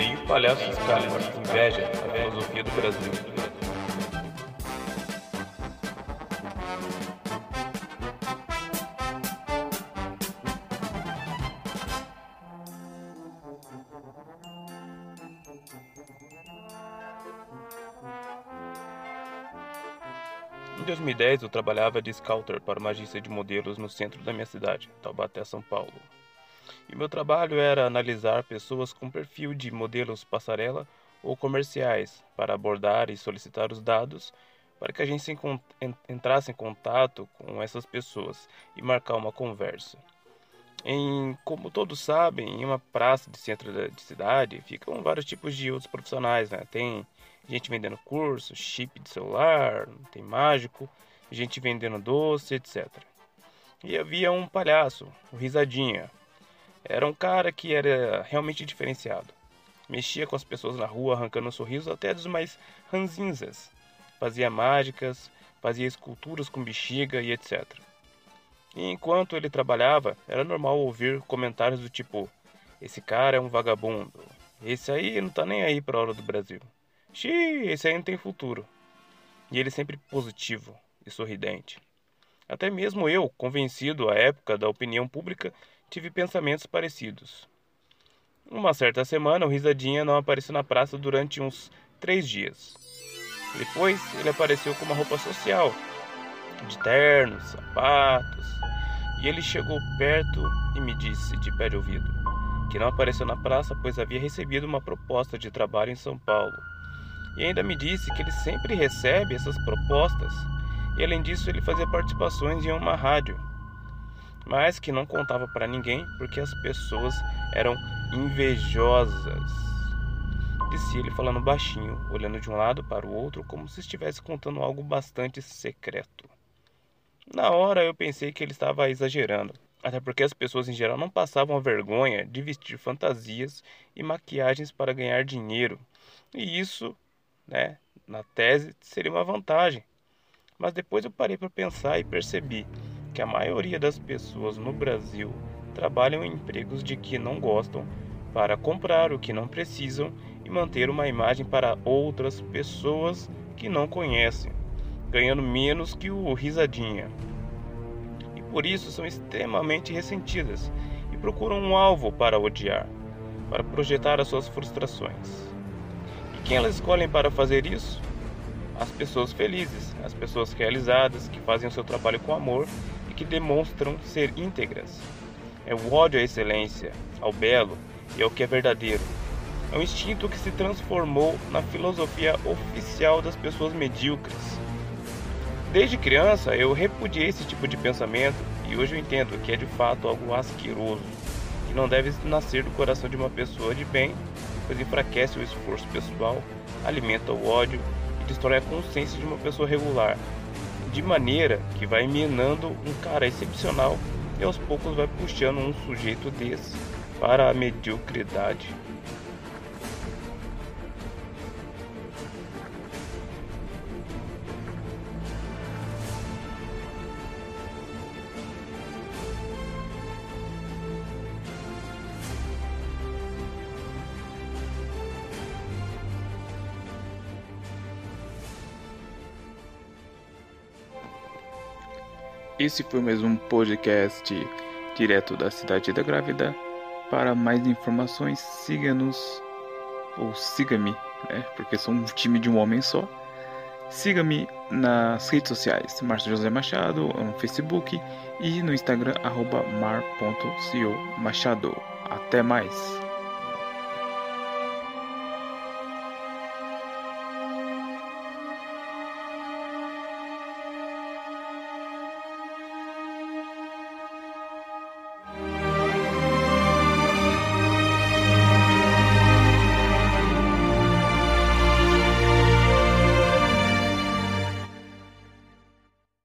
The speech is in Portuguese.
nem o palhaço Excalibur inveja a filosofia do Brasil. Em 2010, eu trabalhava de scouter para uma agência de modelos no centro da minha cidade, Taubaté, São Paulo. E meu trabalho era analisar pessoas com perfil de modelos passarela ou comerciais para abordar e solicitar os dados para que a gente entrasse em contato com essas pessoas e marcar uma conversa. Em, como todos sabem, em uma praça de centro de cidade ficam vários tipos de outros profissionais, né? Tem gente vendendo curso, chip de celular, tem mágico, gente vendendo doce, etc. E havia um palhaço, o Risadinha. Era um cara que era realmente diferenciado. Mexia com as pessoas na rua, arrancando um sorriso até dos mais ranzinzas. Fazia mágicas, fazia esculturas com bexiga e etc. E enquanto ele trabalhava, era normal ouvir comentários do tipo: Esse cara é um vagabundo. Esse aí não tá nem aí pra hora do Brasil. Xiii, esse aí não tem futuro. E ele sempre positivo e sorridente. Até mesmo eu, convencido à época da opinião pública, tive pensamentos parecidos. Uma certa semana, o Risadinha não apareceu na praça durante uns três dias. Depois, ele apareceu com uma roupa social, de ternos, sapatos, e ele chegou perto e me disse, de pé de ouvido, que não apareceu na praça pois havia recebido uma proposta de trabalho em São Paulo e ainda me disse que ele sempre recebe essas propostas. E além disso, ele fazia participações em uma rádio, mas que não contava para ninguém porque as pessoas eram invejosas. Disse ele falando baixinho, olhando de um lado para o outro como se estivesse contando algo bastante secreto. Na hora eu pensei que ele estava exagerando, até porque as pessoas em geral não passavam a vergonha de vestir fantasias e maquiagens para ganhar dinheiro. E isso né? Na tese seria uma vantagem. Mas depois eu parei para pensar e percebi que a maioria das pessoas no Brasil trabalham em empregos de que não gostam para comprar o que não precisam e manter uma imagem para outras pessoas que não conhecem, ganhando menos que o risadinha. E por isso são extremamente ressentidas e procuram um alvo para odiar, para projetar as suas frustrações. Quem elas escolhem para fazer isso? As pessoas felizes, as pessoas realizadas, que fazem o seu trabalho com amor e que demonstram ser íntegras. É o ódio à excelência, ao belo e ao que é verdadeiro. É um instinto que se transformou na filosofia oficial das pessoas medíocres. Desde criança eu repudiei esse tipo de pensamento e hoje eu entendo que é de fato algo asqueroso, que não deve nascer do coração de uma pessoa de bem pois enfraquece o esforço pessoal, alimenta o ódio e destrói a consciência de uma pessoa regular, de maneira que vai minando um cara excepcional e aos poucos vai puxando um sujeito desse para a mediocridade. Esse foi mais um podcast direto da Cidade da Grávida. Para mais informações, siga-nos ou siga-me, né? Porque sou um time de um homem só. Siga-me nas redes sociais, Márcio José Machado, no Facebook e no Instagram, mar.co Machado. Até mais!